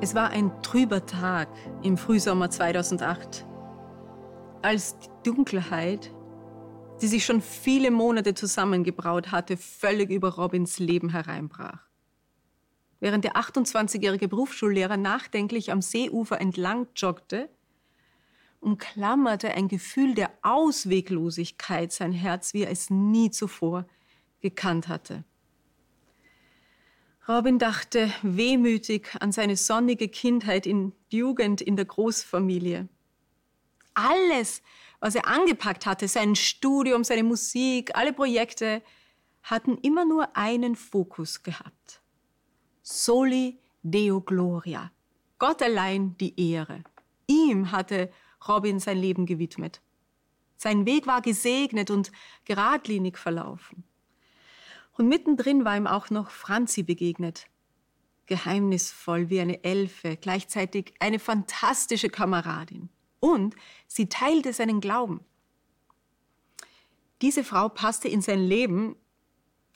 Es war ein trüber Tag im Frühsommer 2008, als die Dunkelheit, die sich schon viele Monate zusammengebraut hatte, völlig über Robins Leben hereinbrach. Während der 28-jährige Berufsschullehrer nachdenklich am Seeufer entlang joggte, umklammerte ein Gefühl der Ausweglosigkeit sein Herz, wie er es nie zuvor gekannt hatte. Robin dachte wehmütig an seine sonnige Kindheit in Jugend in der Großfamilie. Alles, was er angepackt hatte, sein Studium, seine Musik, alle Projekte, hatten immer nur einen Fokus gehabt. Soli Deo Gloria. Gott allein die Ehre. Ihm hatte Robin sein Leben gewidmet. Sein Weg war gesegnet und geradlinig verlaufen. Und mittendrin war ihm auch noch Franzi begegnet. Geheimnisvoll wie eine Elfe, gleichzeitig eine fantastische Kameradin. Und sie teilte seinen Glauben. Diese Frau passte in sein Leben,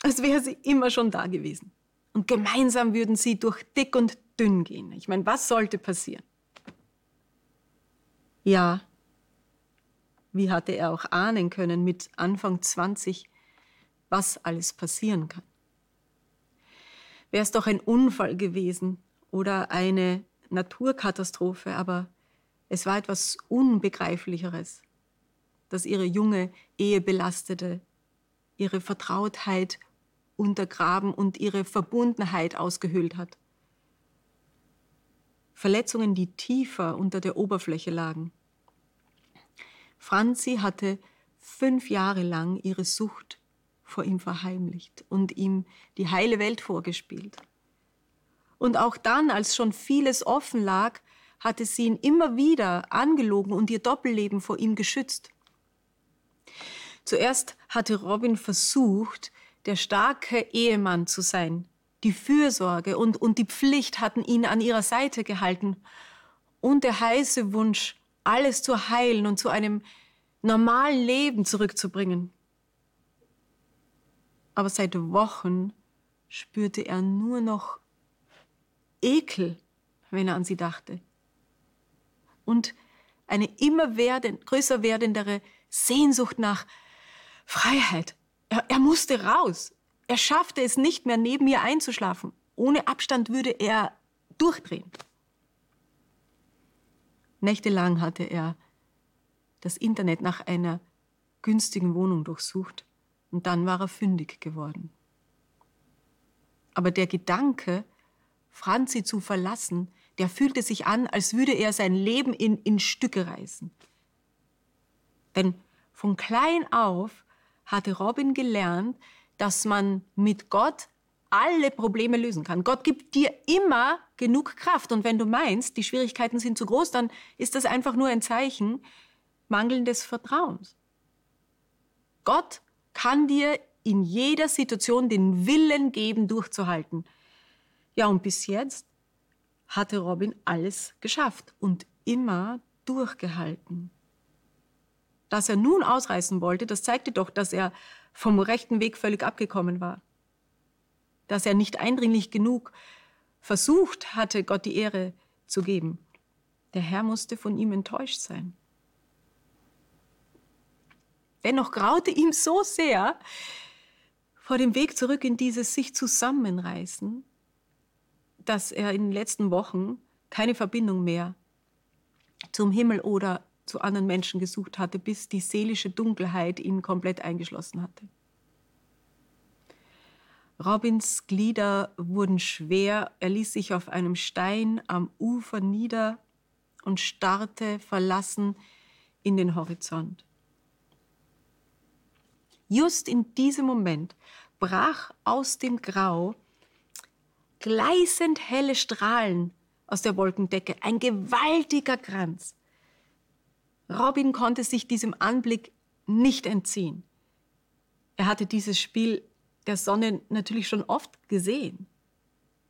als wäre sie immer schon da gewesen. Und gemeinsam würden sie durch dick und dünn gehen. Ich meine, was sollte passieren? Ja, wie hatte er auch ahnen können mit Anfang 20, was alles passieren kann. Wäre es doch ein Unfall gewesen oder eine Naturkatastrophe, aber es war etwas Unbegreiflicheres, das ihre junge Ehe belastete, ihre Vertrautheit untergraben und ihre Verbundenheit ausgehöhlt hat. Verletzungen, die tiefer unter der Oberfläche lagen. Franzi hatte fünf Jahre lang ihre Sucht vor ihm verheimlicht und ihm die heile Welt vorgespielt. Und auch dann, als schon vieles offen lag, hatte sie ihn immer wieder angelogen und ihr Doppelleben vor ihm geschützt. Zuerst hatte Robin versucht, der starke Ehemann zu sein. Die Fürsorge und, und die Pflicht hatten ihn an ihrer Seite gehalten. Und der heiße Wunsch, alles zu heilen und zu einem normalen Leben zurückzubringen. Aber seit Wochen spürte er nur noch Ekel, wenn er an sie dachte. Und eine immer werden, größer werdendere Sehnsucht nach Freiheit. Er, er musste raus. Er schaffte es nicht mehr, neben ihr einzuschlafen. Ohne Abstand würde er durchdrehen. Nächtelang hatte er das Internet nach einer günstigen Wohnung durchsucht und dann war er fündig geworden. Aber der Gedanke, Franzi zu verlassen, der fühlte sich an, als würde er sein Leben in, in Stücke reißen. Denn von klein auf hatte Robin gelernt, dass man mit Gott alle Probleme lösen kann. Gott gibt dir immer genug Kraft. Und wenn du meinst, die Schwierigkeiten sind zu groß, dann ist das einfach nur ein Zeichen mangelndes Vertrauens. Gott kann dir in jeder Situation den Willen geben, durchzuhalten. Ja, und bis jetzt hatte Robin alles geschafft und immer durchgehalten. Dass er nun ausreißen wollte, das zeigte doch, dass er vom rechten Weg völlig abgekommen war. Dass er nicht eindringlich genug versucht hatte, Gott die Ehre zu geben. Der Herr musste von ihm enttäuscht sein. Dennoch graute ihm so sehr vor dem Weg zurück in dieses sich zusammenreißen, dass er in den letzten Wochen keine Verbindung mehr zum Himmel oder zu anderen Menschen gesucht hatte, bis die seelische Dunkelheit ihn komplett eingeschlossen hatte. Robins Glieder wurden schwer, er ließ sich auf einem Stein am Ufer nieder und starrte verlassen in den Horizont. Just in diesem Moment brach aus dem Grau gleißend helle Strahlen aus der Wolkendecke, ein gewaltiger Kranz. Robin konnte sich diesem Anblick nicht entziehen. Er hatte dieses Spiel der Sonne natürlich schon oft gesehen.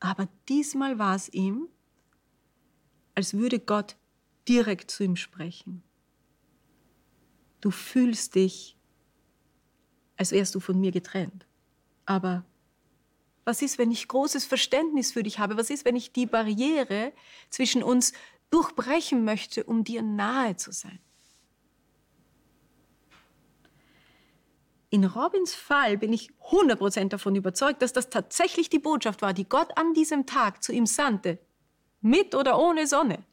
Aber diesmal war es ihm, als würde Gott direkt zu ihm sprechen. Du fühlst dich als wärst du von mir getrennt. Aber Was ist, wenn ich großes Verständnis für dich habe? Was ist, wenn ich die Barriere zwischen uns durchbrechen möchte, um dir nahe zu sein? In Robins Fall bin ich 100% davon überzeugt, dass das tatsächlich die Botschaft war, die Gott an diesem Tag zu ihm sandte, mit oder ohne Sonne.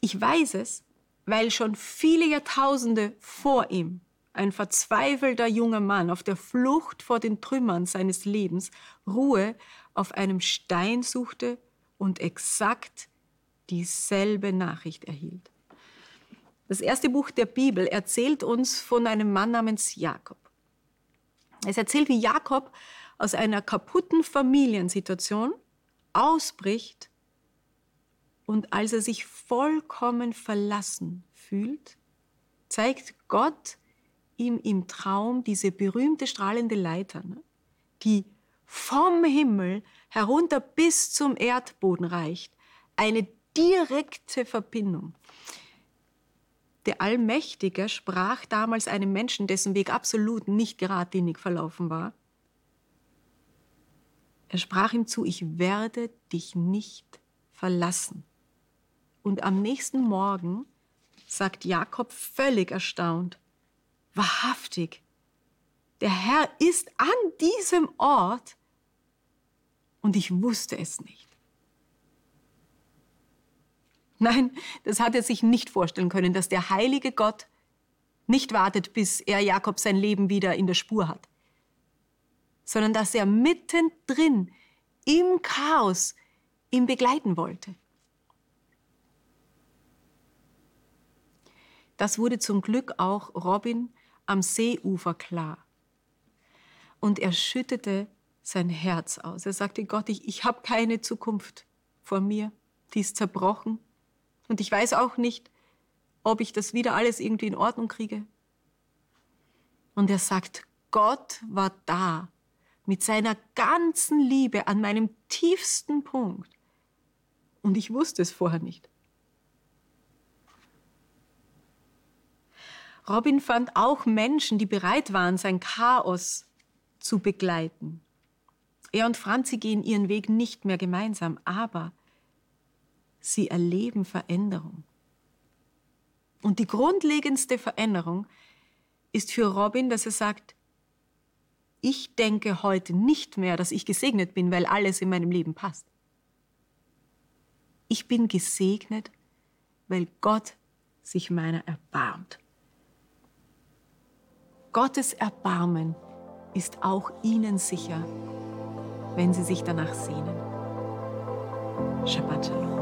Ich weiß es, weil schon viele Jahrtausende vor ihm ein verzweifelter junger Mann auf der Flucht vor den Trümmern seines Lebens Ruhe auf einem Stein suchte und exakt dieselbe Nachricht erhielt. Das erste Buch der Bibel erzählt uns von einem Mann namens Jakob. Es erzählt, wie Jakob aus einer kaputten Familiensituation ausbricht und als er sich vollkommen verlassen fühlt, zeigt Gott ihm im Traum diese berühmte strahlende Leiter, ne, die vom Himmel herunter bis zum Erdboden reicht. Eine direkte Verbindung. Der Allmächtige sprach damals einem Menschen, dessen Weg absolut nicht geradlinig verlaufen war. Er sprach ihm zu, ich werde dich nicht verlassen. Und am nächsten Morgen sagt Jakob völlig erstaunt, wahrhaftig, der Herr ist an diesem Ort und ich wusste es nicht. Nein, das hat er sich nicht vorstellen können, dass der heilige Gott nicht wartet, bis er Jakob sein Leben wieder in der Spur hat, sondern dass er mittendrin im Chaos ihn begleiten wollte. Das wurde zum Glück auch Robin am Seeufer klar. Und er schüttete sein Herz aus. Er sagte, Gott, ich, ich habe keine Zukunft vor mir, die ist zerbrochen. Und ich weiß auch nicht, ob ich das wieder alles irgendwie in Ordnung kriege. Und er sagt, Gott war da mit seiner ganzen Liebe an meinem tiefsten Punkt. Und ich wusste es vorher nicht. Robin fand auch Menschen, die bereit waren, sein Chaos zu begleiten. Er und Franzi gehen ihren Weg nicht mehr gemeinsam, aber sie erleben Veränderung. Und die grundlegendste Veränderung ist für Robin, dass er sagt, ich denke heute nicht mehr, dass ich gesegnet bin, weil alles in meinem Leben passt. Ich bin gesegnet, weil Gott sich meiner erbarmt. Gottes Erbarmen ist auch ihnen sicher, wenn sie sich danach sehnen. Shabbat Shalom.